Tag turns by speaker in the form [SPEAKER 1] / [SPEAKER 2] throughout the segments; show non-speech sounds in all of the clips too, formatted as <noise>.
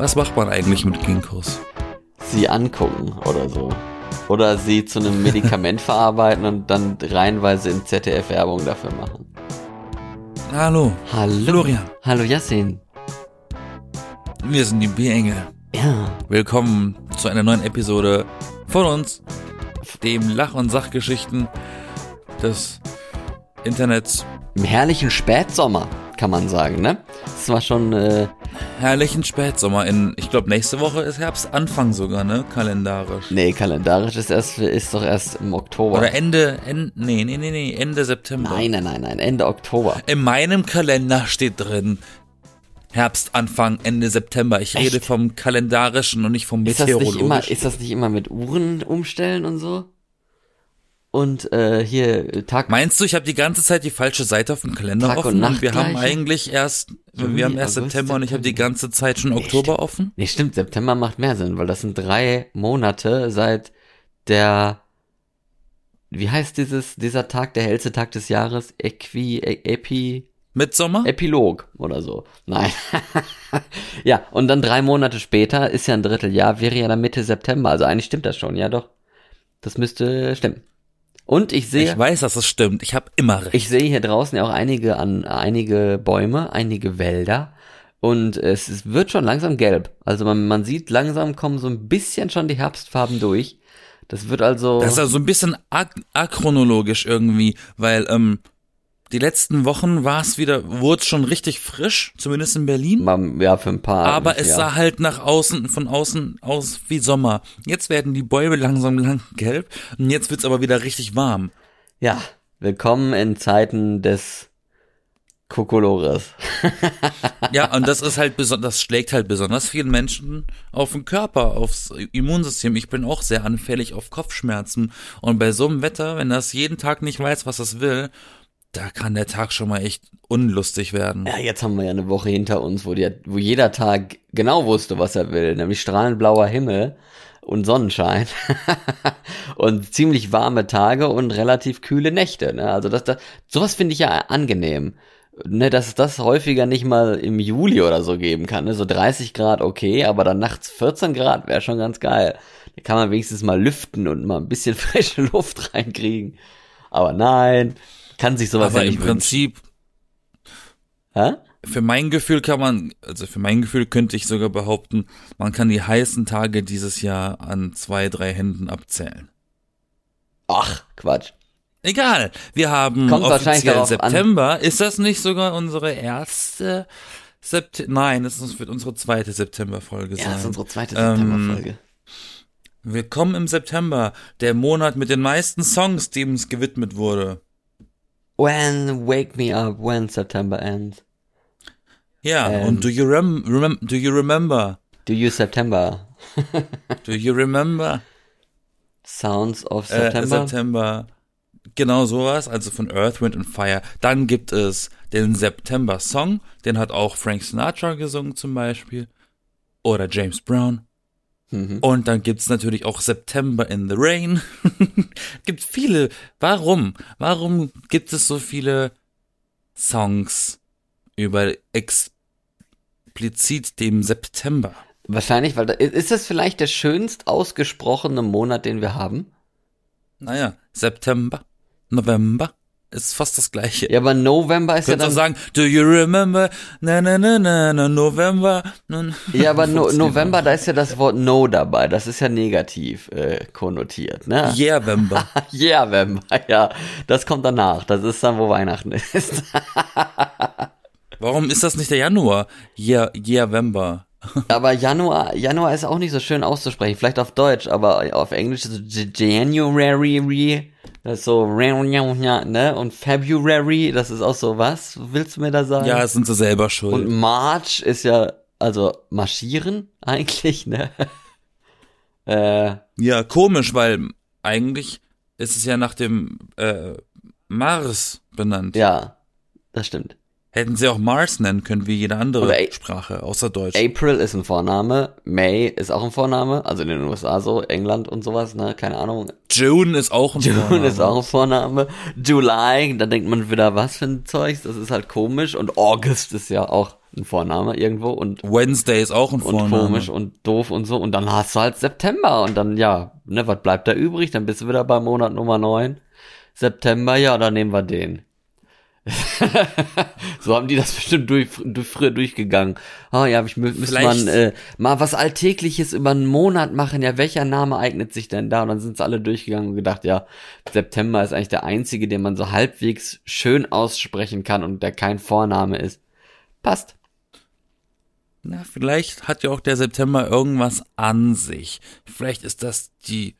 [SPEAKER 1] Was macht man eigentlich mit Ginkgos?
[SPEAKER 2] Sie angucken oder so. Oder sie zu einem <laughs> Medikament verarbeiten und dann reihenweise in ZDF-Werbung dafür machen.
[SPEAKER 1] Hallo.
[SPEAKER 2] Hallo.
[SPEAKER 1] Florian.
[SPEAKER 2] Hallo Yassin.
[SPEAKER 1] Wir sind die B-Engel.
[SPEAKER 2] Ja.
[SPEAKER 1] Willkommen zu einer neuen Episode von uns, dem Lach- und Sachgeschichten des Internets.
[SPEAKER 2] Im herrlichen Spätsommer, kann man sagen, ne? Das war schon, äh,
[SPEAKER 1] Herrlichen Spätsommer. In, ich glaube, nächste Woche ist Herbstanfang sogar, ne? Kalendarisch.
[SPEAKER 2] nee, kalendarisch ist erst, ist doch erst im Oktober.
[SPEAKER 1] Oder Ende, Ende, nee, nee, nee, nee, Ende September.
[SPEAKER 2] nein, nein, nein, nein, Ende Oktober.
[SPEAKER 1] In meinem Kalender steht drin Herbstanfang, Ende September. Ich rede
[SPEAKER 2] Echt?
[SPEAKER 1] vom kalendarischen und nicht vom
[SPEAKER 2] Ist das nicht
[SPEAKER 1] meteorologischen.
[SPEAKER 2] immer, ist das nicht immer mit Uhren umstellen und so? Und, äh, hier, Tag,
[SPEAKER 1] Meinst du, ich habe die ganze Zeit die falsche Seite auf dem Kalender
[SPEAKER 2] Tag
[SPEAKER 1] offen und,
[SPEAKER 2] Nacht
[SPEAKER 1] wir haben eigentlich erst,
[SPEAKER 2] Juli,
[SPEAKER 1] wir haben erst
[SPEAKER 2] August,
[SPEAKER 1] September und ich habe die ganze Zeit schon Oktober offen?
[SPEAKER 2] Nee, stimmt, September macht mehr Sinn, weil das sind drei Monate seit der, wie heißt dieses, dieser Tag, der hellste Tag des Jahres? Equi, e, Epi,
[SPEAKER 1] Mitsommer?
[SPEAKER 2] Epilog oder so. Nein. <laughs> ja, und dann drei Monate später ist ja ein Dritteljahr, wäre ja dann Mitte September. Also eigentlich stimmt das schon, ja doch. Das müsste stimmen. Und ich sehe,
[SPEAKER 1] ich weiß, dass es stimmt. Ich habe immer recht.
[SPEAKER 2] ich sehe hier draußen ja auch einige an einige Bäume, einige Wälder und es, es wird schon langsam gelb. Also man, man sieht langsam kommen so ein bisschen schon die Herbstfarben durch. Das wird also
[SPEAKER 1] das ist also ein bisschen achronologisch irgendwie, weil ähm, die letzten Wochen war es wieder, wurde es schon richtig frisch, zumindest in Berlin.
[SPEAKER 2] mal, ja für ein paar.
[SPEAKER 1] Aber es
[SPEAKER 2] ja.
[SPEAKER 1] sah halt nach außen, von außen aus wie Sommer. Jetzt werden die Bäume langsam lang gelb und jetzt wird's aber wieder richtig warm.
[SPEAKER 2] ja willkommen in Zeiten des Kokolores. <laughs>
[SPEAKER 1] Ja, und das ist halt besonders, das schlägt halt besonders vielen Menschen auf den Körper, aufs Immunsystem. Ich bin auch sehr anfällig auf Kopfschmerzen. Und bei so einem Wetter, wenn das jeden Tag nicht weiß, was es will, da kann der Tag schon mal echt unlustig werden.
[SPEAKER 2] Ja, jetzt haben wir ja eine Woche hinter uns, wo, die, wo jeder Tag genau wusste, was er will, nämlich strahlend blauer Himmel und Sonnenschein <laughs> und ziemlich warme Tage und relativ kühle Nächte. Ne? Also das, das, sowas finde ich ja angenehm. Ne, dass es das häufiger nicht mal im Juli oder so geben kann. Ne? So 30 Grad okay, aber dann nachts 14 Grad wäre schon ganz geil. Da kann man wenigstens mal lüften und mal ein bisschen <laughs> frische Luft reinkriegen. Aber nein, kann sich sowas
[SPEAKER 1] Aber
[SPEAKER 2] ja
[SPEAKER 1] im
[SPEAKER 2] nicht wünschen.
[SPEAKER 1] Prinzip,
[SPEAKER 2] Hä?
[SPEAKER 1] für mein Gefühl kann man, also für mein Gefühl könnte ich sogar behaupten, man kann die heißen Tage dieses Jahr an zwei, drei Händen abzählen.
[SPEAKER 2] Ach, Quatsch.
[SPEAKER 1] Egal, wir haben
[SPEAKER 2] Kommt wahrscheinlich
[SPEAKER 1] offiziell
[SPEAKER 2] darauf an.
[SPEAKER 1] September. Ist das nicht sogar unsere erste September? Nein, es wird unsere zweite September-Folge
[SPEAKER 2] Ja,
[SPEAKER 1] sein.
[SPEAKER 2] das ist unsere zweite
[SPEAKER 1] Ähm,
[SPEAKER 2] Septemberfolge.
[SPEAKER 1] Willkommen im September, der Monat mit den meisten Songs, dem es gewidmet wurde.
[SPEAKER 2] When wake me up when September ends.
[SPEAKER 1] Ja,
[SPEAKER 2] Ähm.
[SPEAKER 1] und do you, rem remem do you remember?
[SPEAKER 2] Do you September? <laughs>
[SPEAKER 1] Do you remember?
[SPEAKER 2] Sounds of
[SPEAKER 1] Äh,
[SPEAKER 2] September?
[SPEAKER 1] September. Genau sowas, also von Earth, Wind and Fire. Dann gibt es den September Song, den hat auch Frank Sinatra gesungen zum Beispiel. Oder James Brown.
[SPEAKER 2] Mhm.
[SPEAKER 1] Und dann gibt's natürlich auch September in the Rain. <laughs> gibt viele. Warum? Warum gibt es so viele Songs über explizit dem September?
[SPEAKER 2] Wahrscheinlich, weil da, ist das vielleicht der schönst ausgesprochene Monat, den wir haben?
[SPEAKER 1] Naja, September, November ist fast das gleiche.
[SPEAKER 2] Ja, aber November ist ja
[SPEAKER 1] Könntest
[SPEAKER 2] dann.
[SPEAKER 1] sagen, do you remember, na na na na na November. Na,
[SPEAKER 2] Ja, aber <laughs> no, November, da ist ja das Wort No dabei. Das ist ja negativ äh, konnotiert, ne?
[SPEAKER 1] Yeah, November, <laughs>
[SPEAKER 2] ja. Das kommt danach. Das ist dann, wo Weihnachten ist. <laughs>
[SPEAKER 1] Warum ist das nicht der Januar? Yeah, yeah, November. <laughs>
[SPEAKER 2] Aber Januar, Januar ist auch nicht so schön auszusprechen. Vielleicht auf Deutsch, aber auf Englisch ist so January, das ist so, ne? Und February, das ist auch so, was willst du mir da sagen?
[SPEAKER 1] Ja, sind sie selber schuld.
[SPEAKER 2] Und March ist ja, also marschieren <laughs> eigentlich, ne? <laughs> äh,
[SPEAKER 1] ja, komisch, weil eigentlich ist es ja nach dem äh, Mars benannt.
[SPEAKER 2] ja, das stimmt.
[SPEAKER 1] Hätten sie auch Mars nennen können, wie jede andere Sprache, außer Deutsch.
[SPEAKER 2] April ist ein Vorname, May ist auch ein Vorname, also in den USA so, England und sowas, ne? Keine Ahnung.
[SPEAKER 1] June ist auch ein
[SPEAKER 2] June
[SPEAKER 1] Vorname.
[SPEAKER 2] ist auch ein Vorname. July, da denkt man wieder, was für ein Zeugs, das ist halt komisch. Und August ist ja auch ein Vorname irgendwo und
[SPEAKER 1] Wednesday ist auch ein
[SPEAKER 2] und
[SPEAKER 1] Vorname.
[SPEAKER 2] komisch und doof und so. Und dann hast du halt September und dann, ja, ne, was bleibt da übrig? Dann bist du wieder bei Monat Nummer 9. September, ja, dann nehmen wir den. <laughs> so haben die das bestimmt durch, durch früher durchgegangen. Ah ja, ich mü- müsste man äh, mal was Alltägliches über einen Monat machen. Ja, welcher Name eignet sich denn da? Und dann sind sie alle durchgegangen und gedacht, ja, September ist eigentlich der einzige, den man so halbwegs schön aussprechen kann und der kein Vorname ist. Passt.
[SPEAKER 1] Na, vielleicht hat ja auch der September irgendwas an sich. Vielleicht ist das die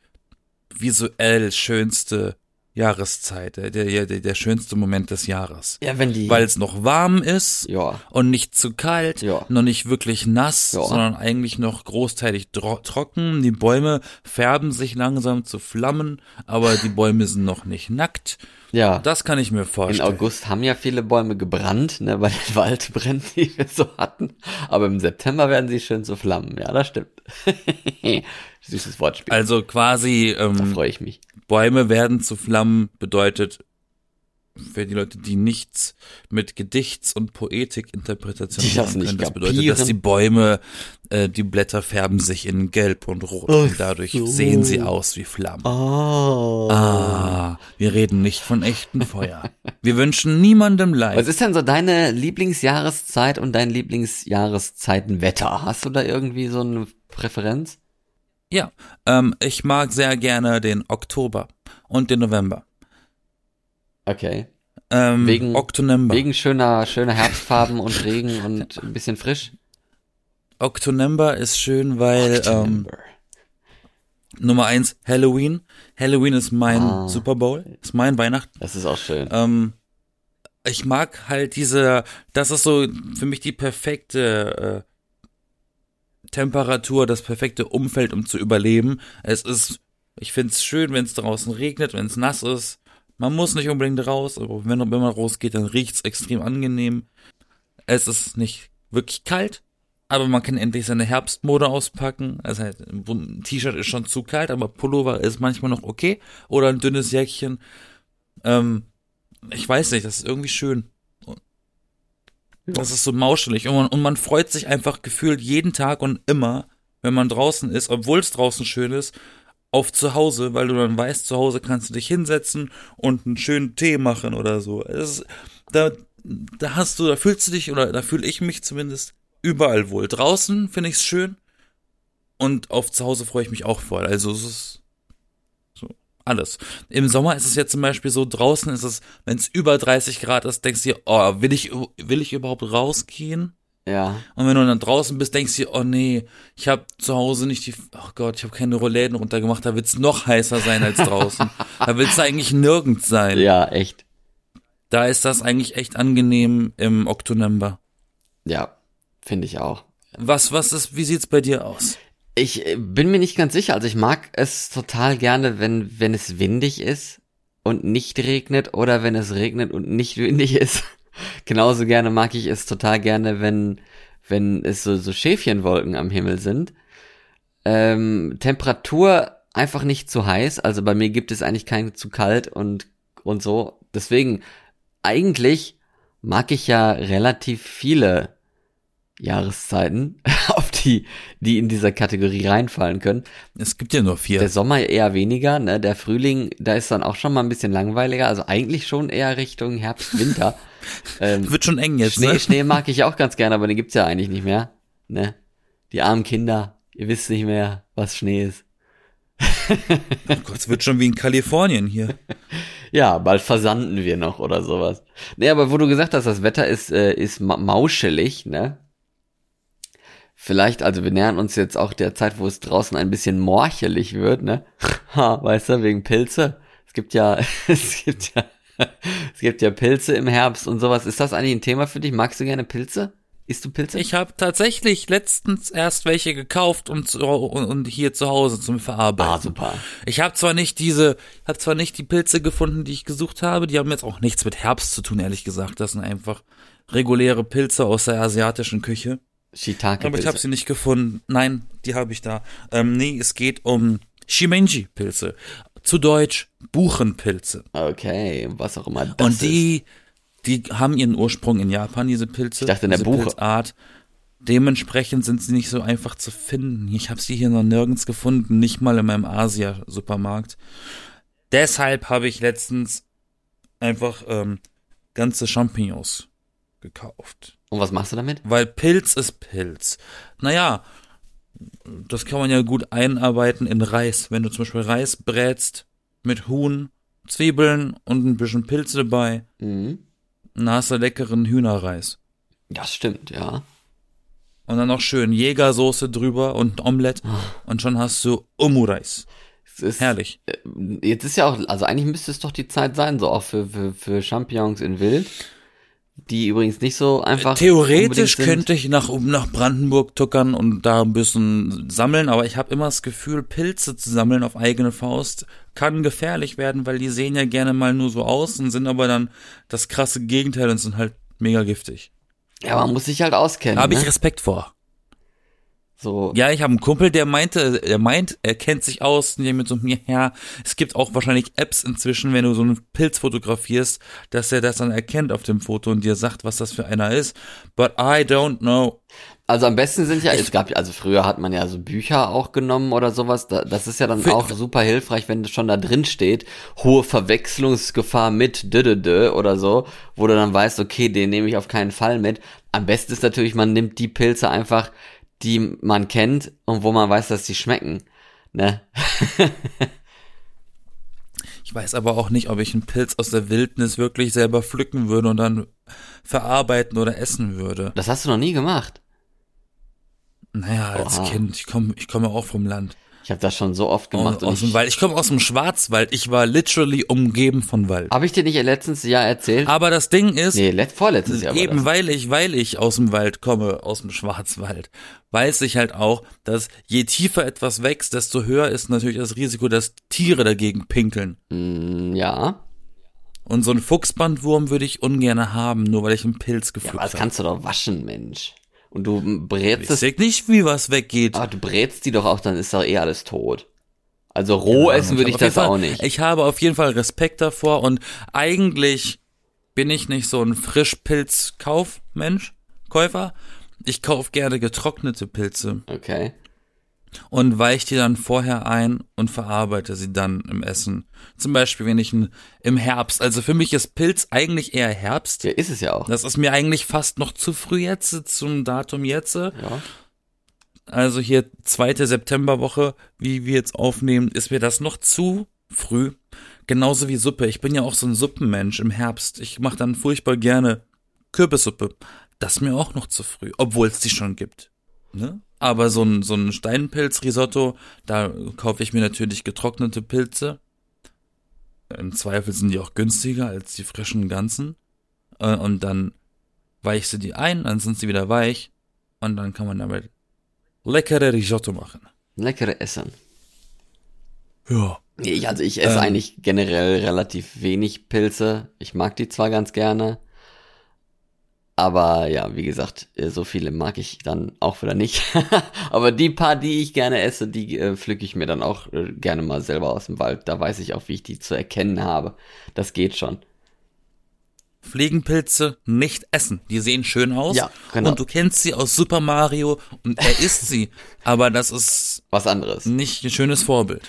[SPEAKER 1] visuell schönste Jahreszeit, der, der, der, der schönste Moment des Jahres.
[SPEAKER 2] Ja, wenn die.
[SPEAKER 1] Weil es noch warm ist
[SPEAKER 2] ja.
[SPEAKER 1] und nicht zu kalt,
[SPEAKER 2] Ja.
[SPEAKER 1] noch nicht wirklich nass,
[SPEAKER 2] Ja.
[SPEAKER 1] sondern eigentlich noch großteilig trocken. Die Bäume färben sich langsam zu Flammen, aber die Bäume sind noch nicht nackt.
[SPEAKER 2] Ja.
[SPEAKER 1] Das kann ich mir
[SPEAKER 2] In
[SPEAKER 1] vorstellen.
[SPEAKER 2] August haben ja viele Bäume gebrannt, ne, bei den Waldbränden, <laughs> die wir so hatten. Aber im September werden sie schön zu Flammen. Ja, das stimmt. <laughs> Süßes Wortspiel.
[SPEAKER 1] Also quasi
[SPEAKER 2] da
[SPEAKER 1] ähm,
[SPEAKER 2] freue ich mich.
[SPEAKER 1] Bäume werden zu Flammen bedeutet für die Leute, die nichts mit Gedichts- und Poetikinterpretation machen können, das bedeutet, dass die Bäume, äh, die Blätter färben sich in Gelb und Rot und dadurch
[SPEAKER 2] so.
[SPEAKER 1] sehen sie aus wie Flammen.
[SPEAKER 2] Oh.
[SPEAKER 1] Ah, wir reden nicht von echtem Feuer. Wir wünschen niemandem
[SPEAKER 2] Was
[SPEAKER 1] Leid.
[SPEAKER 2] ist denn so deine Lieblingsjahreszeit und dein Lieblingsjahreszeitenwetter? Hast du da irgendwie so eine Präferenz?
[SPEAKER 1] Ja, ähm, ich mag sehr gerne den Oktober und den November.
[SPEAKER 2] Okay.
[SPEAKER 1] Ähm,
[SPEAKER 2] Wegen-
[SPEAKER 1] Oktonember.
[SPEAKER 2] Wegen schöner, schöner Herbstfarben und Regen und ein bisschen frisch?
[SPEAKER 1] Oktonember ist schön, weil ähm, Nummer eins Halloween. Halloween ist mein
[SPEAKER 2] Ah.
[SPEAKER 1] Super Bowl, ist mein Weihnachten.
[SPEAKER 2] Das ist auch schön.
[SPEAKER 1] Ähm, ich mag halt diese, das ist so für mich die perfekte äh, Temperatur, das perfekte Umfeld, um zu überleben. Es ist, ich find's schön, wenn es draußen regnet, wenn es nass ist. Man muss nicht unbedingt raus, aber wenn, wenn man rausgeht, dann riecht's extrem angenehm. Es ist nicht wirklich kalt, aber man kann endlich seine Herbstmode auspacken. Also halt, ein T-Shirt ist schon zu kalt, aber Pullover ist manchmal noch okay. Oder ein dünnes Jäckchen. Ähm, ich weiß nicht, das ist irgendwie schön. Das ist so mauschelig und man, und man freut sich einfach gefühlt jeden Tag und immer, wenn man draußen ist, obwohl es draußen schön ist, auf zu Hause, weil du dann weißt, zu Hause kannst du dich hinsetzen und einen schönen Tee machen oder so. Ist, da, da hast du, da fühlst du dich oder da fühle ich mich zumindest überall wohl. Draußen finde ich es schön und auf zu Hause freue ich mich auch voll. Also es ist alles. Im Sommer ist es jetzt zum Beispiel so, draußen ist es, wenn es über 30 Grad ist, denkst du dir, oh, will ich, will ich überhaupt rausgehen?
[SPEAKER 2] Ja.
[SPEAKER 1] Und wenn du dann draußen bist, denkst du dir, oh nee, ich habe zu Hause nicht die, oh Gott, ich habe keine Rollläden runtergemacht, da wird's noch heißer sein als draußen. <laughs> da willst du eigentlich nirgends sein.
[SPEAKER 2] Ja, echt.
[SPEAKER 1] Da ist das eigentlich echt angenehm im Oktober.
[SPEAKER 2] Ja, finde ich auch.
[SPEAKER 1] Was, was ist, wie sieht's bei dir aus?
[SPEAKER 2] Ich äh, bin mir nicht ganz sicher. Also ich mag es total gerne, wenn, wenn es windig ist und nicht regnet oder wenn es regnet und nicht windig ist. <laughs> Genauso gerne mag ich es total gerne, wenn, wenn es so, so Schäfchenwolken am Himmel sind. Ähm, Temperatur einfach nicht zu heiß. Also bei mir gibt es eigentlich kein zu kalt und, und so. Deswegen, eigentlich mag ich ja relativ viele Jahreszeiten, <laughs> die, die in dieser Kategorie reinfallen können.
[SPEAKER 1] Es gibt ja nur vier.
[SPEAKER 2] Der Sommer eher weniger, ne? Der Frühling, da ist dann auch schon mal ein bisschen langweiliger. Also eigentlich schon eher Richtung Herbst, Winter. <laughs> ähm,
[SPEAKER 1] Wird schon eng jetzt,
[SPEAKER 2] Schnee,
[SPEAKER 1] ne?
[SPEAKER 2] Schnee mag ich auch ganz gerne, aber den gibt's ja eigentlich nicht mehr. Ne? Die armen Kinder, ihr wisst nicht mehr, was Schnee ist.
[SPEAKER 1] Oh Gott, es wird schon wie in Kalifornien hier. <laughs>
[SPEAKER 2] Ja, bald versanden wir noch oder sowas. Nee, aber wo du gesagt hast, das Wetter ist, äh, ist ma mauschelig, ne? Vielleicht, also wir nähern uns jetzt auch der Zeit, wo es draußen ein bisschen morchelig wird, ne? <laughs> Ha, weißt du, wegen Pilze. Es gibt ja, <laughs> es gibt ja, <laughs> es gibt ja Pilze im Herbst und sowas. Ist das eigentlich ein Thema für dich? Magst du gerne Pilze? Isst du Pilze?
[SPEAKER 1] Ich habe tatsächlich letztens erst welche gekauft und, zu- und, und hier zu Hause zum Verarbeiten.
[SPEAKER 2] ah, super.
[SPEAKER 1] Ich habe zwar nicht diese, habe zwar nicht die Pilze gefunden, die ich gesucht habe. Die haben jetzt auch nichts mit Herbst zu tun, ehrlich gesagt. Das sind einfach reguläre Pilze aus der asiatischen Küche.
[SPEAKER 2] Shiitake
[SPEAKER 1] Aber ich habe sie nicht gefunden. Nein, die habe ich da. Ähm, nee, es geht um Shimenji-Pilze. Zu Deutsch Buchenpilze.
[SPEAKER 2] Okay, was auch immer das
[SPEAKER 1] Und die, Die haben ihren Ursprung in Japan, diese Pilze.
[SPEAKER 2] Ich dachte in der Buche.
[SPEAKER 1] Pilzart. Dementsprechend sind sie nicht so einfach zu finden. Ich habe sie hier noch nirgends gefunden, nicht mal in meinem Asia-Supermarkt. Deshalb habe ich letztens einfach ähm, ganze Champignons gekauft.
[SPEAKER 2] Und was machst du damit?
[SPEAKER 1] Weil Pilz ist Pilz. Naja, das kann man ja gut einarbeiten in Reis. Wenn du zum Beispiel Reis brätst mit Huhn, Zwiebeln und ein bisschen Pilze dabei,
[SPEAKER 2] Mhm.
[SPEAKER 1] dann hast du leckeren Hühnerreis.
[SPEAKER 2] Das stimmt, ja.
[SPEAKER 1] Und dann noch schön Jägersoße drüber und ein Omelett. Und schon hast du Omureis.
[SPEAKER 2] Ist,
[SPEAKER 1] Herrlich.
[SPEAKER 2] äh, Jetzt ist ja auch, also eigentlich müsste es doch die Zeit sein, so auch für, für, für Champignons in Wild. Die übrigens nicht so einfach.
[SPEAKER 1] Theoretisch könnte ich nach, um nach Brandenburg tuckern und da ein bisschen sammeln, aber ich habe immer das Gefühl, Pilze zu sammeln auf eigene Faust kann gefährlich werden, weil die sehen ja gerne mal nur so aus und sind aber dann das krasse Gegenteil und sind halt mega giftig.
[SPEAKER 2] Ja, man muss sich halt auskennen.
[SPEAKER 1] Habe
[SPEAKER 2] ne?
[SPEAKER 1] ich Respekt vor.
[SPEAKER 2] So.
[SPEAKER 1] Ja, ich habe einen Kumpel, der meinte, er meint, er kennt sich aus, und der mit so mir, ja, es gibt auch wahrscheinlich Apps inzwischen, wenn du so einen Pilz fotografierst, dass er das dann erkennt auf dem Foto und dir sagt, was das für einer ist. But I don't know.
[SPEAKER 2] Also am besten sind ja, es gab, also früher hat man ja so Bücher auch genommen oder sowas. Da, das ist ja dann auch super hilfreich, wenn schon da drin steht, hohe Verwechslungsgefahr mit dödödö oder so, wo du dann weißt, okay, den nehme ich auf keinen Fall mit. Am besten ist natürlich, man nimmt die Pilze einfach, die man kennt und wo man weiß, dass die schmecken. Ne? <laughs>
[SPEAKER 1] Ich weiß aber auch nicht, ob ich einen Pilz aus der Wildnis wirklich selber pflücken würde und dann verarbeiten oder essen würde.
[SPEAKER 2] Das hast du noch nie gemacht.
[SPEAKER 1] Naja, als
[SPEAKER 2] Oha.
[SPEAKER 1] Kind, ich komme ich komme auch vom Land.
[SPEAKER 2] Ich habe das schon so oft gemacht.
[SPEAKER 1] aus dem
[SPEAKER 2] ich,
[SPEAKER 1] Wald. Ich komme aus dem Schwarzwald. Ich war literally umgeben von Wald.
[SPEAKER 2] habe ich dir nicht letztens Jahr erzählt?
[SPEAKER 1] Aber das Ding ist,
[SPEAKER 2] nee, let, vorletztes Jahr
[SPEAKER 1] Eben weil ich, weil ich aus dem Wald komme, aus dem Schwarzwald, weiß ich halt auch, dass je tiefer etwas wächst, desto höher ist natürlich das Risiko, dass Tiere dagegen pinkeln.
[SPEAKER 2] Mm, ja.
[SPEAKER 1] Und so einen Fuchsbandwurm würde ich ungern haben, nur weil ich einen Pilz
[SPEAKER 2] Ja,
[SPEAKER 1] gepflückt
[SPEAKER 2] aber das
[SPEAKER 1] habe.
[SPEAKER 2] kannst du doch waschen, Mensch. Und du brätst
[SPEAKER 1] Ich
[SPEAKER 2] es,
[SPEAKER 1] sehe nicht, wie was weggeht.
[SPEAKER 2] aber du brätst die doch auch, dann ist doch eh alles tot. Also roh essen würde ich
[SPEAKER 1] habe
[SPEAKER 2] das
[SPEAKER 1] jeden
[SPEAKER 2] auch
[SPEAKER 1] Fall-
[SPEAKER 2] nicht.
[SPEAKER 1] Ich habe auf jeden Fall Respekt davor und eigentlich bin ich nicht so ein Frischpilz-Kaufmensch, Käufer. Ich kaufe gerne getrocknete Pilze.
[SPEAKER 2] Okay.
[SPEAKER 1] und weiche die dann vorher ein und verarbeite sie dann im Essen. Zum Beispiel, wenn ich ein, im Herbst, also für mich ist Pilz eigentlich eher Herbst.
[SPEAKER 2] Ja, ist es ja auch.
[SPEAKER 1] Das ist mir eigentlich fast noch zu früh jetzt, zum Datum jetzt.
[SPEAKER 2] Ja.
[SPEAKER 1] Also hier zweite Septemberwoche, wie wir jetzt aufnehmen, ist mir das noch zu früh. Genauso wie Suppe. Ich bin ja auch so ein Suppenmensch im Herbst. Ich mache dann furchtbar gerne Kürbissuppe. Das ist mir auch noch zu früh, obwohl es die schon gibt. Ne? Aber so ein, so ein Steinpilz-Risotto, da kaufe ich mir natürlich getrocknete Pilze. Im Zweifel sind die auch günstiger als die frischen ganzen. Äh, Und dann weichst du die ein, dann sind sie wieder weich. Und dann kann man damit leckere Risotto machen.
[SPEAKER 2] Leckere Essen.
[SPEAKER 1] Ja.
[SPEAKER 2] Ich, also ich esse
[SPEAKER 1] Ähm.
[SPEAKER 2] eigentlich generell relativ wenig Pilze. Ich mag die zwar ganz gerne. Aber ja, wie gesagt, äh, so viele mag ich dann auch wieder nicht. <laughs> aber die paar, die ich gerne esse, die äh, pflücke ich mir dann auch äh, gerne mal selber aus dem Wald. Da weiß ich auch, wie ich die zu erkennen habe. Das geht schon.
[SPEAKER 1] Fliegenpilze nicht essen. Die sehen schön aus.
[SPEAKER 2] Ja, genau.
[SPEAKER 1] Und du kennst sie aus Super Mario und er isst sie. Aber das ist
[SPEAKER 2] Was anderes.
[SPEAKER 1] nicht ein schönes Vorbild.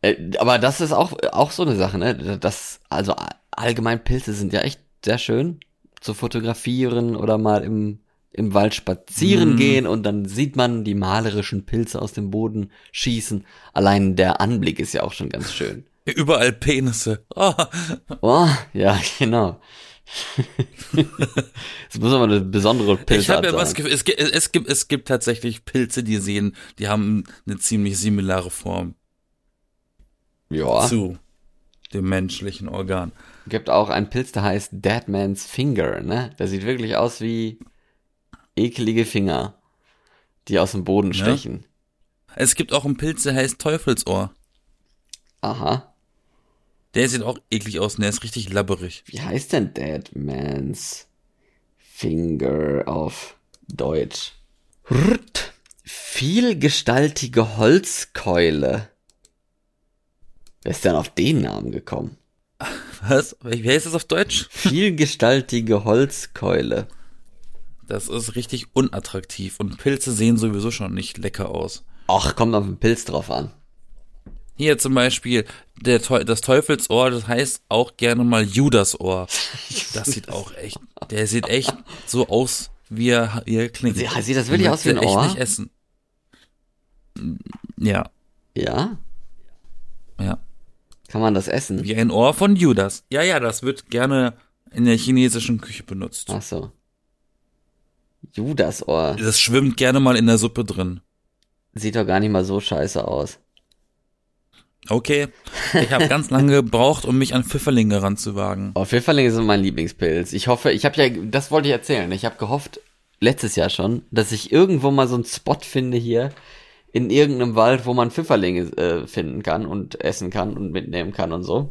[SPEAKER 2] Äh, aber das ist auch, auch so eine Sache, ne? Das, also allgemein Pilze sind ja echt sehr schön zu fotografieren oder mal im, im Wald spazieren
[SPEAKER 1] Mhm.
[SPEAKER 2] gehen und dann sieht man die malerischen Pilze aus dem Boden schießen. Allein der Anblick ist ja auch schon ganz schön.
[SPEAKER 1] Überall Penisse. Oh,
[SPEAKER 2] Oh, ja, genau. <laughs> Es muss aber eine besondere
[SPEAKER 1] ich
[SPEAKER 2] Pilzart
[SPEAKER 1] habe ja was es gibt, es gibt, es gibt tatsächlich Pilze, die sehen, die haben eine ziemlich similare Form
[SPEAKER 2] Ja,
[SPEAKER 1] zu dem menschlichen Organ.
[SPEAKER 2] Gibt auch einen Pilz, der heißt Dead Man's Finger, ne? Der sieht wirklich aus wie ekelige Finger, die aus dem Boden
[SPEAKER 1] Ja.
[SPEAKER 2] stechen.
[SPEAKER 1] Es gibt auch einen Pilz, der heißt Teufelsohr.
[SPEAKER 2] Aha.
[SPEAKER 1] Der sieht auch eklig aus und der ist richtig labberig.
[SPEAKER 2] Wie heißt denn Dead Man's Finger auf Deutsch? Rrt. Vielgestaltige Holzkeule. Wer ist denn auf den Namen gekommen?
[SPEAKER 1] Was? Wie heißt das auf Deutsch?
[SPEAKER 2] Vielgestaltige Holzkeule.
[SPEAKER 1] Das ist richtig unattraktiv und Pilze sehen sowieso schon nicht lecker aus.
[SPEAKER 2] Ach, kommt auf den Pilz drauf an.
[SPEAKER 1] Hier zum Beispiel der, Teu- das Teufelsohr, das heißt auch gerne mal Judasohr. Das sieht auch echt, der sieht echt so aus, wie er, wie er klingt.
[SPEAKER 2] Sie- sieht das wirklich aus wie ein Ohr?
[SPEAKER 1] echt nicht essen. Ja,
[SPEAKER 2] Ja?
[SPEAKER 1] ja.
[SPEAKER 2] Kann man das essen?
[SPEAKER 1] Wie ein Ohr von Judas. Ja, ja, das wird gerne in der chinesischen Küche benutzt.
[SPEAKER 2] Ach so. Judasohr.
[SPEAKER 1] Das schwimmt gerne mal in der Suppe drin.
[SPEAKER 2] Sieht doch gar nicht mal so scheiße aus.
[SPEAKER 1] Okay, ich habe ganz lange gebraucht, um mich an Pfifferlinge ranzuwagen.
[SPEAKER 2] Oh, Pfifferlinge sind mein Lieblingspilz. Ich hoffe, ich habe ja, das wollte ich erzählen. Ich habe gehofft, letztes Jahr schon, dass ich irgendwo mal so einen Spot finde hier in irgendeinem Wald, wo man Pfifferlinge äh, finden kann und essen kann und mitnehmen kann und so.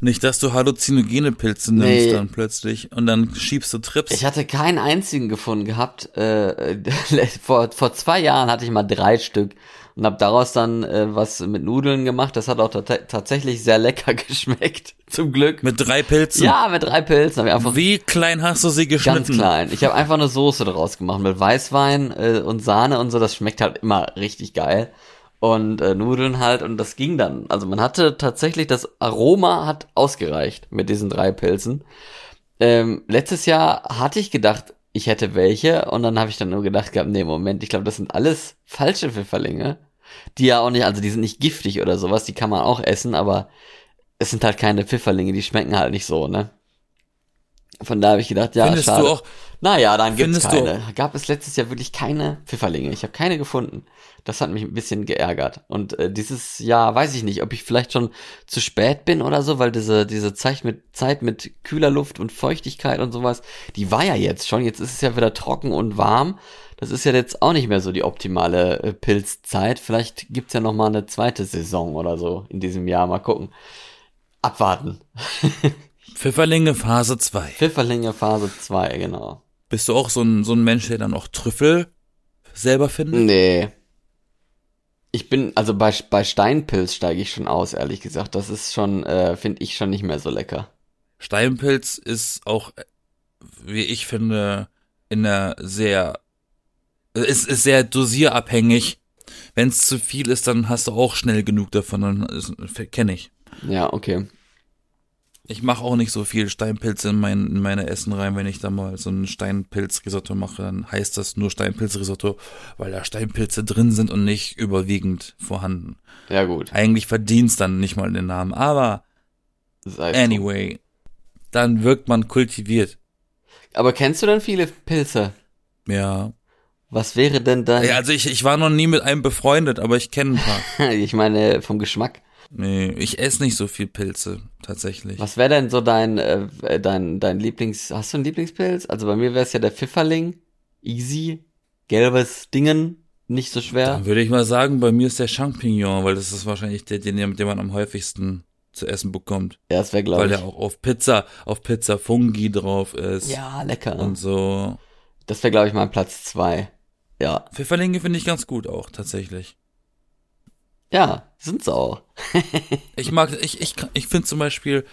[SPEAKER 1] Nicht, dass du halluzinogene Pilze nimmst
[SPEAKER 2] Nee.
[SPEAKER 1] dann plötzlich und dann schiebst du Trips.
[SPEAKER 2] Ich hatte keinen einzigen gefunden gehabt. Äh, <laughs> vor, vor zwei Jahren hatte ich mal drei Stück und habe daraus dann äh, was mit Nudeln gemacht. Das hat auch tat- tatsächlich sehr lecker <laughs> geschmeckt, zum Glück.
[SPEAKER 1] Mit drei Pilzen.
[SPEAKER 2] ja, mit drei Pilzen. Einfach
[SPEAKER 1] Wie klein hast du sie geschnitten?
[SPEAKER 2] Ganz klein. Ich habe einfach eine Soße daraus gemacht mit Weißwein äh, und Sahne und so. Das schmeckt halt immer richtig geil. Und äh, Nudeln halt und das ging dann. Also man hatte tatsächlich, das Aroma hat ausgereicht mit diesen drei Pilzen. Ähm, letztes Jahr hatte ich gedacht, ich hätte welche und dann habe ich dann nur gedacht gehabt, nee, Moment, ich glaube, das sind alles falsche Pfifferlinge. Die ja auch nicht, also die sind nicht giftig oder sowas, die kann man auch essen, aber es sind halt keine Pfifferlinge, die schmecken halt nicht so, ne? Von da habe ich gedacht, ja,
[SPEAKER 1] Findest
[SPEAKER 2] schade.
[SPEAKER 1] du auch,
[SPEAKER 2] Naja, dann
[SPEAKER 1] Findest du-
[SPEAKER 2] keine. Gab es letztes Jahr wirklich keine Pfifferlinge. Ich habe keine gefunden. Das hat mich ein bisschen geärgert. Und äh, dieses Jahr weiß ich nicht, ob ich vielleicht schon zu spät bin oder so, weil diese, diese Zeit mit, Zeit mit kühler Luft und Feuchtigkeit und sowas, die war ja jetzt schon. Jetzt ist es ja wieder trocken und warm. Das ist ja jetzt auch nicht mehr so die optimale äh, Pilzzeit. Vielleicht gibt's ja noch mal eine zweite Saison oder so in diesem Jahr. Mal gucken. Abwarten. <laughs>
[SPEAKER 1] Pfifferlinge Phase 2.
[SPEAKER 2] Pfifferlinge Phase 2, genau.
[SPEAKER 1] Bist du auch so ein, so ein Mensch, der dann auch Trüffel selber findet?
[SPEAKER 2] Nee. Ich bin, also bei, bei Steinpilz steige ich schon aus, ehrlich gesagt. Das ist schon, äh, finde ich schon nicht mehr so lecker.
[SPEAKER 1] Steinpilz ist auch, äh, wie ich finde, in einer sehr, es ist sehr dosierabhängig. Wenn es zu viel ist, dann hast du auch schnell genug davon, dann kenne ich.
[SPEAKER 2] Ja, okay.
[SPEAKER 1] Ich mache auch nicht so viel Steinpilze in, mein, in meine Essen rein, wenn ich da mal so ein Steinpilzrisotto mache, dann heißt das nur Steinpilzrisotto, weil da Steinpilze drin sind und nicht überwiegend vorhanden.
[SPEAKER 2] Ja, gut.
[SPEAKER 1] Eigentlich verdienst dann nicht mal den Namen, aber
[SPEAKER 2] Sei
[SPEAKER 1] anyway, dann wirkt man kultiviert.
[SPEAKER 2] Aber kennst du denn viele Pilze?
[SPEAKER 1] Ja.
[SPEAKER 2] Was wäre denn dein,
[SPEAKER 1] Ja, Also ich, ich war noch nie mit einem befreundet, aber ich kenne ein paar. <laughs>
[SPEAKER 2] ich meine, vom Geschmack.
[SPEAKER 1] Nee, ich esse nicht so viel Pilze, tatsächlich.
[SPEAKER 2] Was wäre denn so dein, äh, dein, dein Lieblings, hast du einen Lieblingspilz? Also bei mir wäre es ja der Pfifferling. Easy. Gelbes Dingen. Nicht so schwer.
[SPEAKER 1] Dann würde ich mal sagen, bei mir ist der Champignon, weil das ist wahrscheinlich der, den, den man am häufigsten zu essen bekommt.
[SPEAKER 2] Ja, das wäre, glaube
[SPEAKER 1] Weil
[SPEAKER 2] ich.
[SPEAKER 1] der auch auf Pizza, auf Pizza Fungi drauf ist.
[SPEAKER 2] Ja, lecker.
[SPEAKER 1] Und so.
[SPEAKER 2] Das wäre, glaube ich, mein Platz zwei. Ja.
[SPEAKER 1] Pfifferlinge finde ich ganz gut auch, tatsächlich.
[SPEAKER 2] Ja, sind's auch. <laughs>
[SPEAKER 1] Ich mag, ich, ich, ich finde zum Beispiel,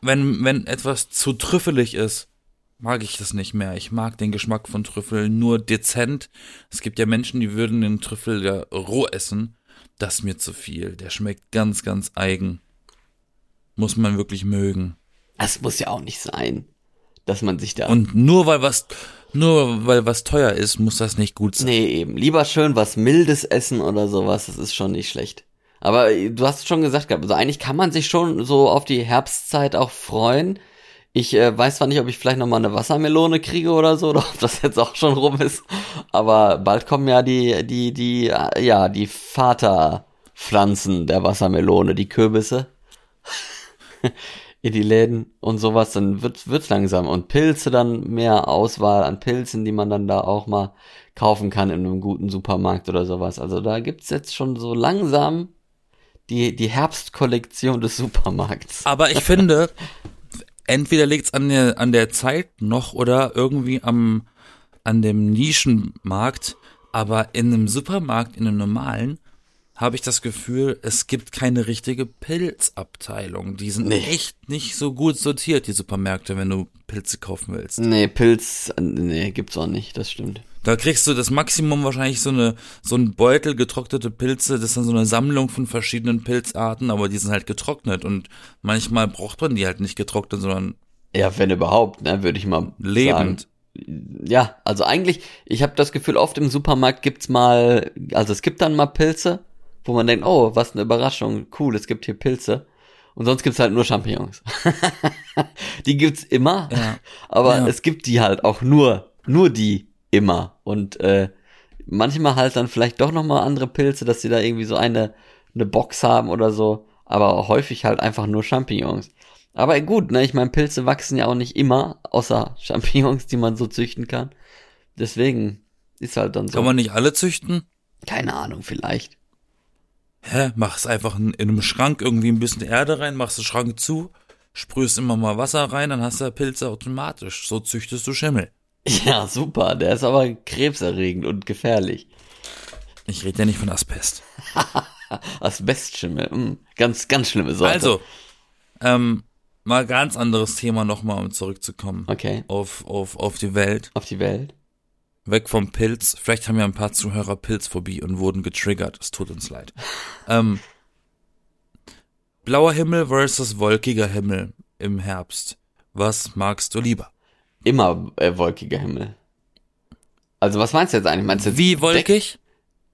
[SPEAKER 1] wenn, wenn etwas zu trüffelig ist, mag ich das nicht mehr. Ich mag den Geschmack von Trüffel nur dezent. Es gibt ja Menschen, die würden den Trüffel ja roh essen. Das ist mir zu viel. Der schmeckt ganz, ganz eigen. Muss man wirklich mögen.
[SPEAKER 2] Das muss ja auch nicht sein, dass man sich da.
[SPEAKER 1] Und nur weil was, nur weil was teuer ist, muss das nicht gut sein.
[SPEAKER 2] nee, eben. Lieber schön was Mildes essen oder sowas, das ist schon nicht schlecht. Aber äh, du hast schon gesagt gehabt, also eigentlich kann man sich schon so auf die Herbstzeit auch freuen. Ich äh, weiß zwar nicht, ob ich vielleicht noch mal eine Wassermelone kriege oder so, <laughs> oder ob das jetzt auch schon rum ist. Aber bald kommen ja die, die, die, äh, ja, die Vaterpflanzen der Wassermelone, die Kürbisse. <laughs> in die Läden und sowas, dann wird wird's langsam. Und Pilze dann mehr Auswahl an Pilzen, die man dann da auch mal kaufen kann in einem guten Supermarkt oder sowas. Also da gibt's jetzt schon so langsam die, die Herbstkollektion des Supermarkts.
[SPEAKER 1] Aber ich finde, entweder liegt's an der, an der Zeit noch oder irgendwie am, an dem Nischenmarkt, aber in einem Supermarkt, in einem normalen, habe ich das Gefühl, es gibt keine richtige Pilzabteilung. Die sind
[SPEAKER 2] Nee.
[SPEAKER 1] echt nicht so gut sortiert, die Supermärkte, wenn du Pilze kaufen willst.
[SPEAKER 2] Nee, Pilz, nee, gibt's auch nicht, das stimmt.
[SPEAKER 1] Da kriegst du das Maximum wahrscheinlich so eine so ein Beutel getrocknete Pilze, das ist dann so eine Sammlung von verschiedenen Pilzarten, aber die sind halt getrocknet und manchmal braucht man die halt nicht getrocknet, sondern
[SPEAKER 2] Ja, wenn überhaupt, ne, würde ich mal
[SPEAKER 1] lebend.
[SPEAKER 2] sagen. Ja, also eigentlich, ich habe das Gefühl, oft im Supermarkt gibt's mal, also es gibt dann mal Pilze, wo man denkt, oh, was eine Überraschung, cool, es gibt hier Pilze. Und sonst gibt's halt nur Champignons. <laughs> die gibt's immer,
[SPEAKER 1] Ja. <laughs>
[SPEAKER 2] aber
[SPEAKER 1] Ja.
[SPEAKER 2] es gibt die halt auch nur, nur die immer. Und äh, manchmal halt dann vielleicht doch nochmal andere Pilze, dass sie da irgendwie so eine, eine Box haben oder so. Aber häufig halt einfach nur Champignons. Aber gut, ne, ich meine, Pilze wachsen ja auch nicht immer, außer <laughs> Champignons, die man so züchten kann. Deswegen ist halt dann so.
[SPEAKER 1] Kann man nicht alle züchten?
[SPEAKER 2] keine Ahnung, vielleicht.
[SPEAKER 1] Hä? Mach's einfach in, in einem Schrank irgendwie ein bisschen Erde rein, machst den Schrank zu, sprühst immer mal Wasser rein, dann hast du Pilze automatisch. So züchtest du Schimmel.
[SPEAKER 2] Ja, super. Der ist aber krebserregend und gefährlich.
[SPEAKER 1] Ich rede ja nicht von Asbest. <laughs>
[SPEAKER 2] Asbestschimmel. Mh, ganz, ganz schlimme Sorte.
[SPEAKER 1] Also, ähm, mal ganz anderes Thema nochmal, um zurückzukommen.
[SPEAKER 2] Okay.
[SPEAKER 1] Auf, auf, auf die Welt.
[SPEAKER 2] Auf die Welt.
[SPEAKER 1] Weg vom Pilz. Vielleicht haben ja ein paar Zuhörer Pilzphobie und wurden getriggert. Es tut uns leid. ähm, blauer Himmel versus wolkiger Himmel im Herbst. Was magst du lieber?
[SPEAKER 2] Immer äh, wolkiger Himmel. Also was meinst du jetzt eigentlich? Meinst du
[SPEAKER 1] Wie
[SPEAKER 2] Deck-
[SPEAKER 1] wolkig?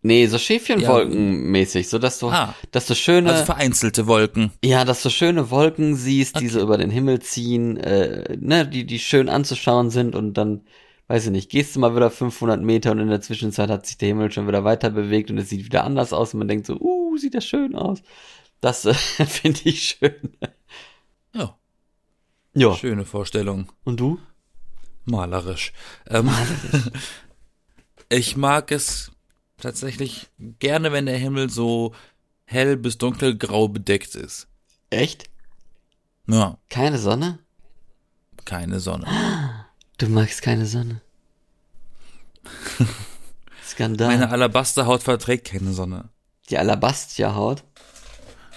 [SPEAKER 2] Nee, so Schäfchenwolkenmäßig, so dass du,
[SPEAKER 1] Ah.
[SPEAKER 2] dass du schöne,
[SPEAKER 1] Also vereinzelte Wolken.
[SPEAKER 2] ja, dass du schöne Wolken siehst, die so über den Himmel ziehen, äh, ne, die, die schön anzuschauen sind und dann, weiß ich nicht, gehst du mal wieder 500 Meter und in der Zwischenzeit hat sich der Himmel schon wieder weiter bewegt und es sieht wieder anders aus und man denkt so, uh, sieht das schön aus. Das äh, <laughs> finde ich schön.
[SPEAKER 1] Ja,
[SPEAKER 2] Ja.
[SPEAKER 1] schöne Vorstellung.
[SPEAKER 2] Und du?
[SPEAKER 1] Malerisch. Ähm, <laughs> ich mag es tatsächlich gerne, wenn der Himmel so hell bis dunkelgrau bedeckt ist.
[SPEAKER 2] Echt?
[SPEAKER 1] Ja,
[SPEAKER 2] Keine Sonne?
[SPEAKER 1] keine Sonne. <gasps>
[SPEAKER 2] Du magst keine Sonne. <laughs> Skandal.
[SPEAKER 1] Meine Alabasterhaut verträgt keine Sonne.
[SPEAKER 2] Die Alabastia-Haut.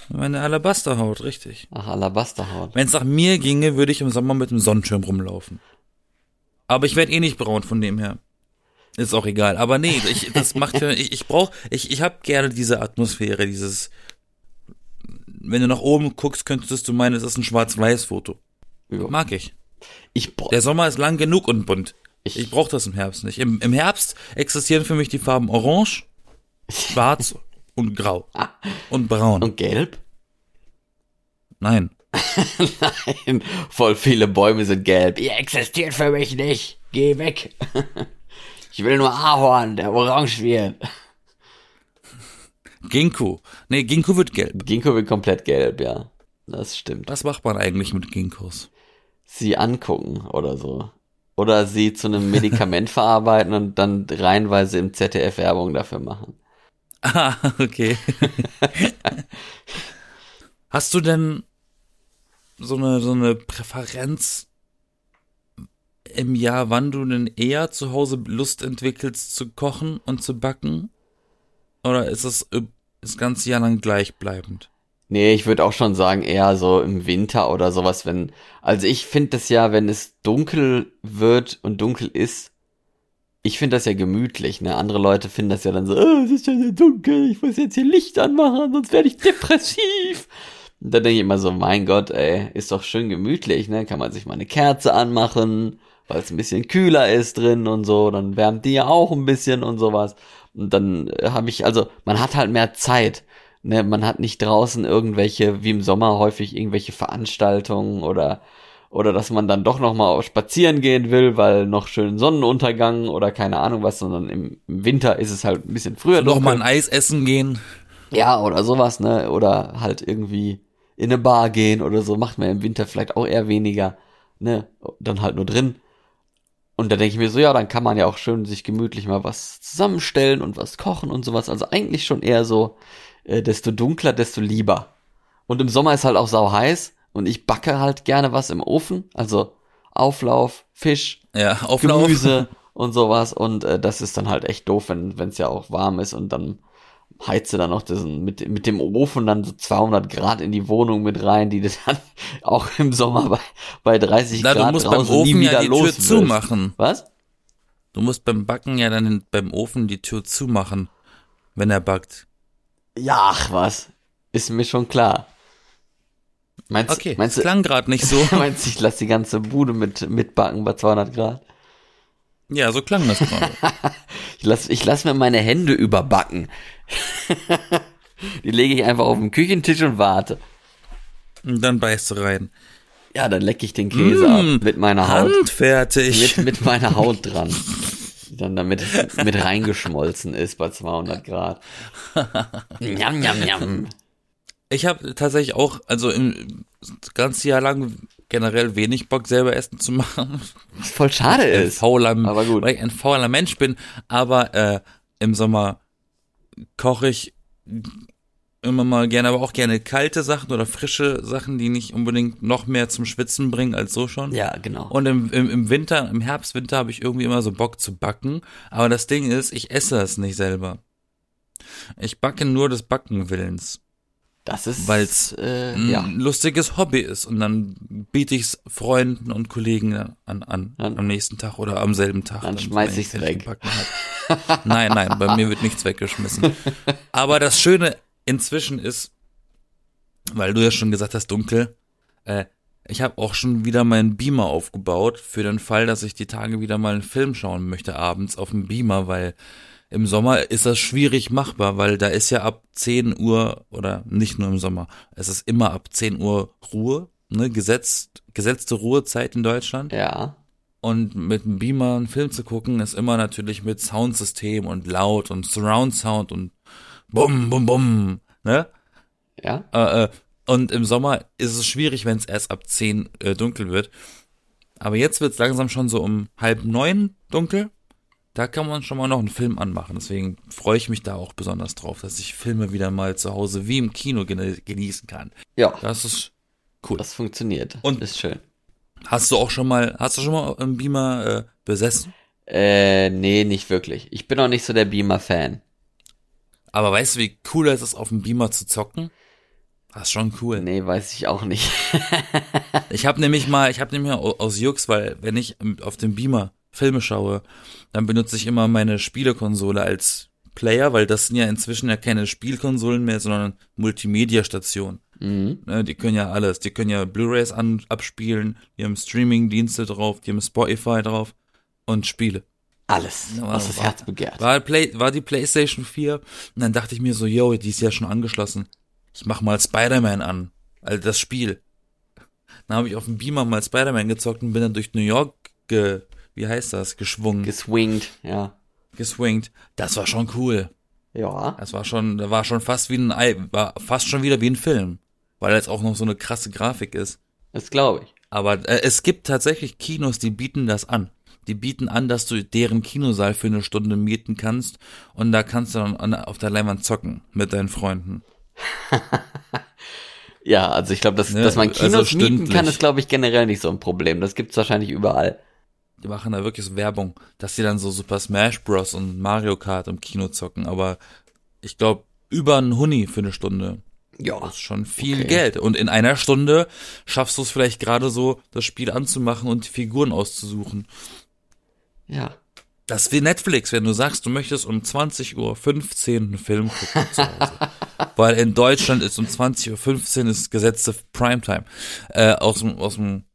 [SPEAKER 1] Meine Alabasterhaut, richtig.
[SPEAKER 2] Ach, Alabasterhaut.
[SPEAKER 1] Wenn es nach mir ginge, würde ich im Sommer mit einem Sonnenschirm rumlaufen. Aber ich werde eh nicht braun von dem her. Ist auch egal. Aber nee, ich, das macht ja, ich, ich brauch, ich, ich hab gerne diese Atmosphäre, dieses, wenn du nach oben guckst, könntest du meinen, es ist ein Schwarz-Weiß-Foto. Mag ich.
[SPEAKER 2] Ich,
[SPEAKER 1] Der Sommer ist lang genug und bunt.
[SPEAKER 2] Ich-
[SPEAKER 1] Ich brauche das im Herbst nicht. Im, Im Herbst existieren für mich die Farben Orange, <laughs> Schwarz und Grau. Und Braun.
[SPEAKER 2] und gelb?
[SPEAKER 1] Nein. <laughs>
[SPEAKER 2] Nein, voll viele Bäume sind gelb. Ihr existiert für mich nicht. Geh weg. <laughs> Ich will nur Ahorn, der orange wird.
[SPEAKER 1] Ginkgo. Nee, Ginkgo wird gelb.
[SPEAKER 2] Ginkgo wird komplett gelb, ja. Das stimmt.
[SPEAKER 1] Was macht man eigentlich mit Ginkgos?
[SPEAKER 2] Sie angucken oder so. Oder sie zu einem <laughs> Medikament verarbeiten und dann reihenweise im ZDF Werbung dafür machen.
[SPEAKER 1] Ah, okay. <laughs> Hast du denn so eine, so eine Präferenz im Jahr, wann du denn eher zu Hause Lust entwickelst zu kochen und zu backen? Oder ist es äh, das ganze Jahr lang gleichbleibend?
[SPEAKER 2] Nee, ich würde auch schon sagen, eher so im Winter oder sowas, wenn. Also ich finde das ja, wenn es dunkel wird und dunkel ist, ich finde das ja gemütlich, ne? Andere Leute finden das ja dann so, oh, es ist ja sehr dunkel, ich muss jetzt hier Licht anmachen, sonst werde ich depressiv. Und da denke ich immer so, mein Gott, ey, ist doch schön gemütlich, ne? Kann man sich mal eine Kerze anmachen, weil es ein bisschen kühler ist drin und so, dann wärmt die ja auch ein bisschen und sowas. Und dann äh, habe ich, also man hat halt mehr Zeit. Ne, man hat nicht draußen irgendwelche, wie im Sommer häufig irgendwelche Veranstaltungen oder oder dass man dann doch noch mal spazieren gehen will, weil noch schön Sonnenuntergang oder keine Ahnung was, sondern im, Winter ist es halt ein bisschen früher
[SPEAKER 1] Noch mal
[SPEAKER 2] dunkel.
[SPEAKER 1] ein Eis essen gehen?
[SPEAKER 2] Ja, oder sowas, ne? Oder halt irgendwie in eine Bar gehen oder so, macht man im Winter vielleicht auch eher weniger, ne? Dann halt nur drin. Und da denke ich mir so, ja, dann kann man ja auch schön sich gemütlich mal was zusammenstellen und was kochen und sowas. Also eigentlich schon eher so, äh, desto dunkler, desto lieber. Und im Sommer ist halt auch sau heiß und ich backe halt gerne was im Ofen. Also Auflauf, Fisch,
[SPEAKER 1] Ja, Auflauf.
[SPEAKER 2] Gemüse <laughs> und sowas. Und äh, das ist dann halt echt doof, wenn es ja auch warm ist und dann heize dann noch diesen, mit, mit dem Ofen dann so 200 Grad in die Wohnung mit rein, die du dann <laughs> auch im Sommer bei, bei 30
[SPEAKER 1] Na,
[SPEAKER 2] Grad
[SPEAKER 1] du musst beim
[SPEAKER 2] draußen nie
[SPEAKER 1] Ofen
[SPEAKER 2] wieder
[SPEAKER 1] ja die Tür zumachen.
[SPEAKER 2] Was?
[SPEAKER 1] Du musst beim Backen ja dann beim Ofen die Tür zumachen, wenn er backt.
[SPEAKER 2] Ja, ach was. Ist mir schon klar. Meinst,
[SPEAKER 1] Okay,
[SPEAKER 2] meinst
[SPEAKER 1] das
[SPEAKER 2] du,
[SPEAKER 1] klang gerade nicht so. <laughs>
[SPEAKER 2] meinst du, ich lass die ganze Bude mit, mitbacken bei 200 Grad?
[SPEAKER 1] ja, so klang das gerade. <laughs>
[SPEAKER 2] Ich lass, ich lass mir meine Hände überbacken. <laughs> die lege ich einfach auf den Küchentisch und warte.
[SPEAKER 1] Und dann beißt du rein.
[SPEAKER 2] Ja, dann lecke ich den Käse
[SPEAKER 1] Mm,
[SPEAKER 2] ab mit meiner Haut.
[SPEAKER 1] Handfertig.
[SPEAKER 2] Mit, mit meiner Haut dran. Die dann damit <laughs> mit reingeschmolzen ist bei 200 Grad. Njam, njam, njam.
[SPEAKER 1] Ich habe tatsächlich auch, also im das ganze Jahr lang generell wenig Bock, selber Essen zu machen.
[SPEAKER 2] Was voll schade
[SPEAKER 1] ein
[SPEAKER 2] ist.
[SPEAKER 1] fauler,
[SPEAKER 2] aber gut.
[SPEAKER 1] weil ich ein fauler Mensch bin. Aber äh, im Sommer koche ich immer mal gerne, aber auch gerne kalte Sachen oder frische Sachen, die nicht unbedingt noch mehr zum Schwitzen bringen als so schon.
[SPEAKER 2] Ja, genau.
[SPEAKER 1] Und im, im, im Winter, im Herbst, Winter habe ich irgendwie immer so Bock zu backen. Aber das Ding ist, ich esse es nicht selber. Ich backe nur des Backenwillens,
[SPEAKER 2] Das ist,
[SPEAKER 1] weil's
[SPEAKER 2] äh,
[SPEAKER 1] ein
[SPEAKER 2] ja.
[SPEAKER 1] lustiges Hobby ist. Und dann biete ich es Freunden und Kollegen an, an
[SPEAKER 2] Dann-
[SPEAKER 1] am nächsten Tag oder am selben Tag.
[SPEAKER 2] Dann
[SPEAKER 1] wenn
[SPEAKER 2] schmeiß
[SPEAKER 1] ich fertig
[SPEAKER 2] weg.
[SPEAKER 1] nein, nein, bei mir wird nichts weggeschmissen. <laughs> Aber das Schöne inzwischen ist, weil du ja schon gesagt hast, dunkel, äh, ich habe auch schon wieder meinen Beamer aufgebaut für den Fall, dass ich die Tage wieder mal einen Film schauen möchte abends auf dem Beamer, weil im Sommer ist das schwierig machbar, weil da ist ja ab 10 Uhr oder nicht nur im Sommer, es ist immer ab 10 Uhr Ruhe, ne, gesetzt, gesetzte Ruhezeit in Deutschland.
[SPEAKER 2] Ja.
[SPEAKER 1] Und mit dem Beamer einen Film zu gucken, ist immer natürlich mit Soundsystem und laut und Surround Sound und bum, bum, bum, ne?
[SPEAKER 2] Ja.
[SPEAKER 1] Äh, äh, und im Sommer ist es schwierig, wenn es erst ab 10 äh, dunkel wird. Aber jetzt wird es langsam schon so um halb neun dunkel. Da kann man schon mal noch einen Film anmachen. Deswegen freue ich mich da auch besonders drauf, dass ich Filme wieder mal zu Hause wie im Kino gene genießen kann.
[SPEAKER 2] Ja.
[SPEAKER 1] Das ist cool.
[SPEAKER 2] Das funktioniert.
[SPEAKER 1] Und-
[SPEAKER 2] ist schön.
[SPEAKER 1] Hast du auch schon mal, hast du schon mal einen Beamer äh, besessen?
[SPEAKER 2] Äh, nee, nicht wirklich. Ich bin auch nicht so der Beamer-Fan.
[SPEAKER 1] Aber weißt du, wie cool es ist, auf dem Beamer zu zocken? Das ist schon cool.
[SPEAKER 2] Nee, weiß ich auch nicht. <laughs>
[SPEAKER 1] Ich habe nämlich mal, ich habe nämlich mal aus Jux, weil wenn ich auf dem Beamer Filme schaue, dann benutze ich immer meine Spielekonsole als Player, weil das sind ja inzwischen ja keine Spielkonsolen mehr, sondern Multimedia-Stationen.
[SPEAKER 2] mhm.
[SPEAKER 1] Ne, die können ja alles, die können ja Blu-rays an, abspielen, die haben Streaming-Dienste drauf, die haben Spotify drauf und Spiele.
[SPEAKER 2] Alles,
[SPEAKER 1] Ja,
[SPEAKER 2] was das
[SPEAKER 1] war-
[SPEAKER 2] Herz begehrt.
[SPEAKER 1] War, Play, war die PlayStation 4 und dann dachte ich mir so, yo, die ist ja schon angeschlossen. Ich mach mal Spider-Man an, also das Spiel. Dann habe ich auf dem Beamer mal Spider-Man gezockt und bin dann durch New York ge, wie heißt das, geschwungen,
[SPEAKER 2] Geswingt, ja.
[SPEAKER 1] geswingt. Das war schon cool.
[SPEAKER 2] Ja.
[SPEAKER 1] Das war schon, da war schon fast wie ein, Ei- war fast schon wieder wie ein Film, weil jetzt auch noch so eine krasse Grafik ist.
[SPEAKER 2] Das glaube ich.
[SPEAKER 1] Aber äh, es gibt tatsächlich Kinos, die bieten das an. Die bieten an, dass du deren Kinosaal für eine Stunde mieten kannst und da kannst du dann an, auf der Leinwand zocken mit deinen Freunden. <laughs>
[SPEAKER 2] Ja, also ich glaube, dass,
[SPEAKER 1] Ne,
[SPEAKER 2] dass man
[SPEAKER 1] also
[SPEAKER 2] Kinos mieten
[SPEAKER 1] stündlich.
[SPEAKER 2] kann, ist, glaube ich, generell nicht so ein Problem. Das gibt's wahrscheinlich überall.
[SPEAKER 1] Die machen da wirklich so Werbung, dass die dann so Super Smash Bros. und Mario Kart im Kino zocken, aber ich glaube, über einen Huni für eine Stunde.
[SPEAKER 2] Ja.
[SPEAKER 1] Das ist schon viel
[SPEAKER 2] Okay.
[SPEAKER 1] Geld. Und in einer Stunde schaffst du es vielleicht gerade so, das Spiel anzumachen und die Figuren auszusuchen.
[SPEAKER 2] Ja.
[SPEAKER 1] Das ist wie Netflix, wenn du sagst, du möchtest um 20.15 Uhr einen Film gucken zu Hause. <laughs> Weil in Deutschland ist um 20.15 Uhr ist gesetzte Primetime. Äh, aus, dem, aus dem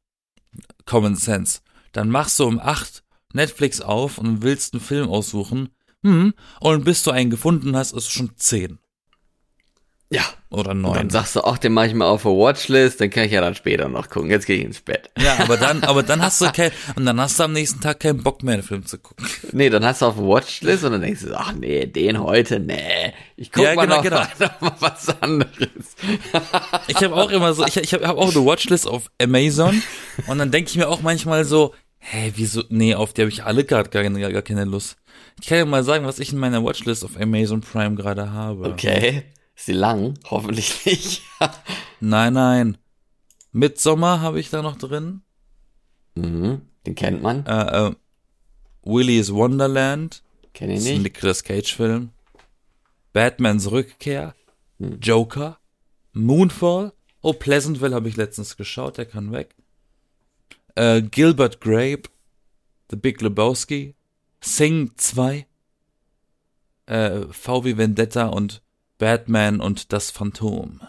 [SPEAKER 1] Common Sense. Dann machst du um 8 Netflix auf und willst einen Film aussuchen. Hm, und bis du einen gefunden hast, ist es schon 10
[SPEAKER 2] Ja.
[SPEAKER 1] oder
[SPEAKER 2] Und
[SPEAKER 1] 9.
[SPEAKER 2] dann sagst du, ach, den mache ich mal auf der Watchlist, dann kann ich ja dann später noch gucken. Jetzt gehe ich ins Bett.
[SPEAKER 1] Ja, aber dann, <laughs> aber dann hast du kein, und dann hast du am nächsten Tag keinen Bock mehr, den Film zu gucken.
[SPEAKER 2] Nee, dann hast du auf der Watchlist und dann denkst du, ach nee, den heute, nee. Ich guck
[SPEAKER 1] Ja,
[SPEAKER 2] mal,
[SPEAKER 1] genau,
[SPEAKER 2] noch,
[SPEAKER 1] genau. <laughs>
[SPEAKER 2] noch mal was anderes. <laughs>
[SPEAKER 1] Ich habe auch immer so, ich, ich habe hab auch eine Watchlist auf Amazon und dann denke ich mir auch manchmal so, hä, wieso, nee, auf die habe ich alle gerade gar, gar, gar keine Lust. Ich kann ja mal sagen, was ich in meiner Watchlist auf Amazon Prime gerade habe.
[SPEAKER 2] Okay. Ist sie lang? Hoffentlich <laughs> nicht.
[SPEAKER 1] Nein, nein. Midsommer habe ich da noch drin.
[SPEAKER 2] mhm. Den kennt man.
[SPEAKER 1] Äh, äh, Willy's Wonderland.
[SPEAKER 2] Kenn
[SPEAKER 1] Das
[SPEAKER 2] ich
[SPEAKER 1] ist ein
[SPEAKER 2] nicht.
[SPEAKER 1] Nicolas Cage Film. Batmans Rückkehr, Joker, Moonfall, oh, Pleasantville habe ich letztens geschaut, der kann weg. Äh, Gilbert Grape, The Big Lebowski, Sing 2, äh, VW Vendetta und Batman und das Phantom.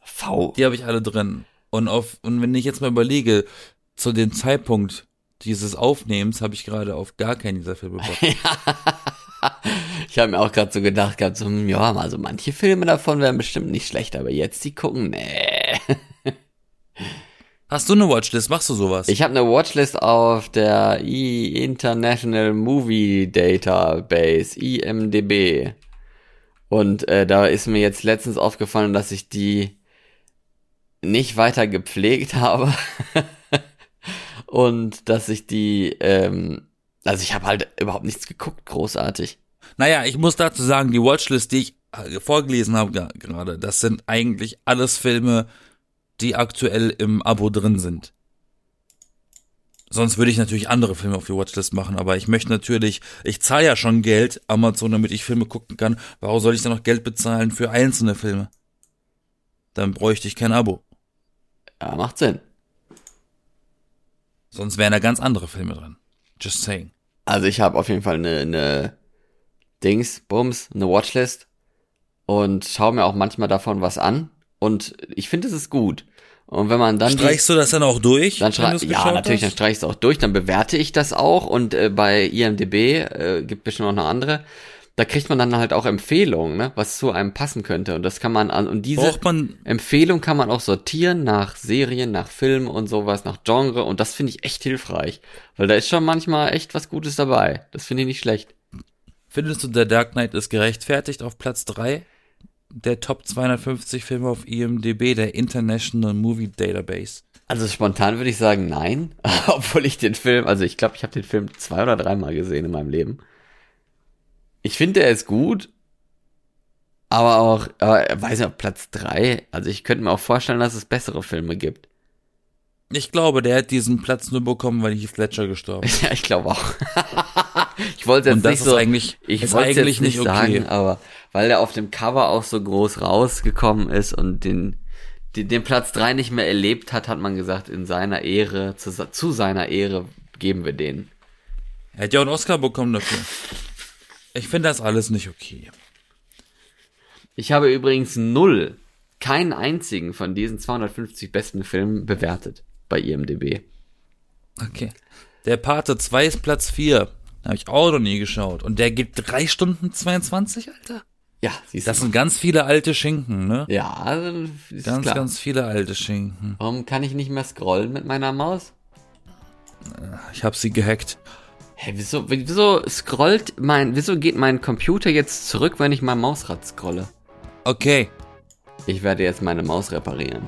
[SPEAKER 2] V.
[SPEAKER 1] Die habe ich alle drin. Und auf, und wenn ich jetzt mal überlege, zu dem Zeitpunkt dieses Aufnehmens habe ich gerade auf gar keinen dieser Filme Bock. <laughs>
[SPEAKER 2] Ich habe mir auch gerade so gedacht gehabt, so, hm, ja, also manche Filme davon wären bestimmt nicht schlecht, aber jetzt die gucken, nee.
[SPEAKER 1] Hast du eine Watchlist? Machst du sowas?
[SPEAKER 2] Ich habe eine Watchlist auf der International Movie Database, IMDB. Und äh, da ist mir jetzt letztens aufgefallen, dass ich die nicht weiter gepflegt <laughs> habe. Und dass ich die, ähm, also ich habe halt überhaupt nichts geguckt, großartig.
[SPEAKER 1] Naja, ich muss dazu sagen, die Watchlist, die ich äh, vorgelesen habe gerade, das sind eigentlich alles Filme, die aktuell im Abo drin sind. Sonst würde ich natürlich andere Filme auf die Watchlist machen, aber ich möchte natürlich, ich zahle ja schon Geld Amazon, damit ich Filme gucken kann. Warum soll ich dann noch Geld bezahlen für einzelne Filme? Dann bräuchte ich kein Abo.
[SPEAKER 2] Ja, macht Sinn.
[SPEAKER 1] Sonst wären da ganz andere Filme drin. Just saying.
[SPEAKER 2] Also ich habe auf jeden Fall eine, eine Dings, Bums, eine Watchlist und schaue mir auch manchmal davon was an und ich finde es ist gut. Und wenn man dann die-
[SPEAKER 1] Streichst du das dann auch durch?
[SPEAKER 2] dann
[SPEAKER 1] wenn
[SPEAKER 2] ja natürlich, dann
[SPEAKER 1] hast?
[SPEAKER 2] streiche ich es auch durch, dann bewerte ich das auch und äh, bei IMDb äh, gibt bestimmt auch noch andere. Da kriegt man dann halt auch Empfehlungen, ne, was zu einem passen könnte und das kann man an und diese Empfehlung kann man auch sortieren nach Serien, nach Filmen und sowas, nach Genre und das finde ich echt hilfreich, weil da ist schon manchmal echt was Gutes dabei. Das finde ich nicht schlecht.
[SPEAKER 1] findest du, der Dark Knight ist gerechtfertigt auf Platz 3 der Top 250 Filme auf IMDb, der International Movie Database?
[SPEAKER 2] Also spontan würde ich sagen nein, <laughs> obwohl ich den Film, also ich glaube, ich habe den Film zwei oder dreimal gesehen in meinem Leben. Ich finde, er ist gut, aber auch, aber weiß nicht, auf Platz drei. Also ich könnte mir auch vorstellen, dass es bessere Filme gibt.
[SPEAKER 1] Ich glaube, der hat diesen Platz nur bekommen, weil Heath Ledger gestorben ist. <laughs>
[SPEAKER 2] Ja, ich glaube auch. <laughs> ich wollte jetzt
[SPEAKER 1] Und das
[SPEAKER 2] nicht
[SPEAKER 1] ist
[SPEAKER 2] so,
[SPEAKER 1] eigentlich-
[SPEAKER 2] ich
[SPEAKER 1] ist
[SPEAKER 2] wollte es
[SPEAKER 1] eigentlich
[SPEAKER 2] jetzt nicht
[SPEAKER 1] nicht okay.
[SPEAKER 2] sagen, aber weil der auf dem Cover auch so groß rausgekommen ist und den, den, den Platz drei nicht mehr erlebt hat, hat man gesagt, in seiner Ehre, zu, zu seiner Ehre geben wir den.
[SPEAKER 1] Er hat ja auch einen Oscar bekommen dafür. Ich finde das alles nicht okay.
[SPEAKER 2] Ich habe übrigens null, keinen einzigen von diesen 250 besten Filmen bewertet bei IMDb.
[SPEAKER 1] Okay. Der Pate 2 ist Platz 4. Habe ich auch noch nie geschaut. Und der geht 3 Stunden 22, Alter.
[SPEAKER 2] Ja, siehst
[SPEAKER 1] Das
[SPEAKER 2] du.
[SPEAKER 1] sind ganz viele alte Schinken, ne?
[SPEAKER 2] Ja, ist
[SPEAKER 1] Ganz,
[SPEAKER 2] klar.
[SPEAKER 1] ganz viele alte Schinken.
[SPEAKER 2] Warum kann ich nicht mehr scrollen mit meiner Maus?
[SPEAKER 1] Ich habe sie gehackt.
[SPEAKER 2] Hä, wieso, wieso scrollt mein, wieso geht mein Computer jetzt zurück, wenn ich mein Mausrad scrolle?
[SPEAKER 1] Okay.
[SPEAKER 2] Ich werde jetzt meine Maus reparieren.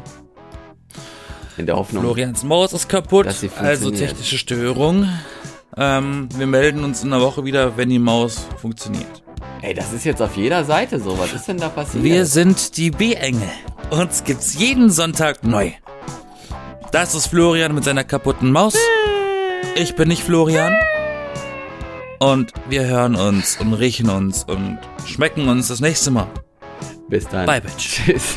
[SPEAKER 2] In der Hoffnung.
[SPEAKER 1] Florians Maus ist kaputt, also technische Störung. Ähm, wir melden uns in einer Woche wieder, wenn die Maus funktioniert.
[SPEAKER 2] Ey, das ist jetzt auf jeder Seite so. Was ist denn da passiert?
[SPEAKER 1] Wir sind die B-Engel. Uns gibt's jeden Sonntag neu. Das ist Florian mit seiner kaputten Maus. Ich bin nicht Florian. Und wir hören uns und riechen uns und schmecken uns das nächste Mal.
[SPEAKER 2] Bis dann.
[SPEAKER 1] Bye, Bitch.
[SPEAKER 2] Tschüss.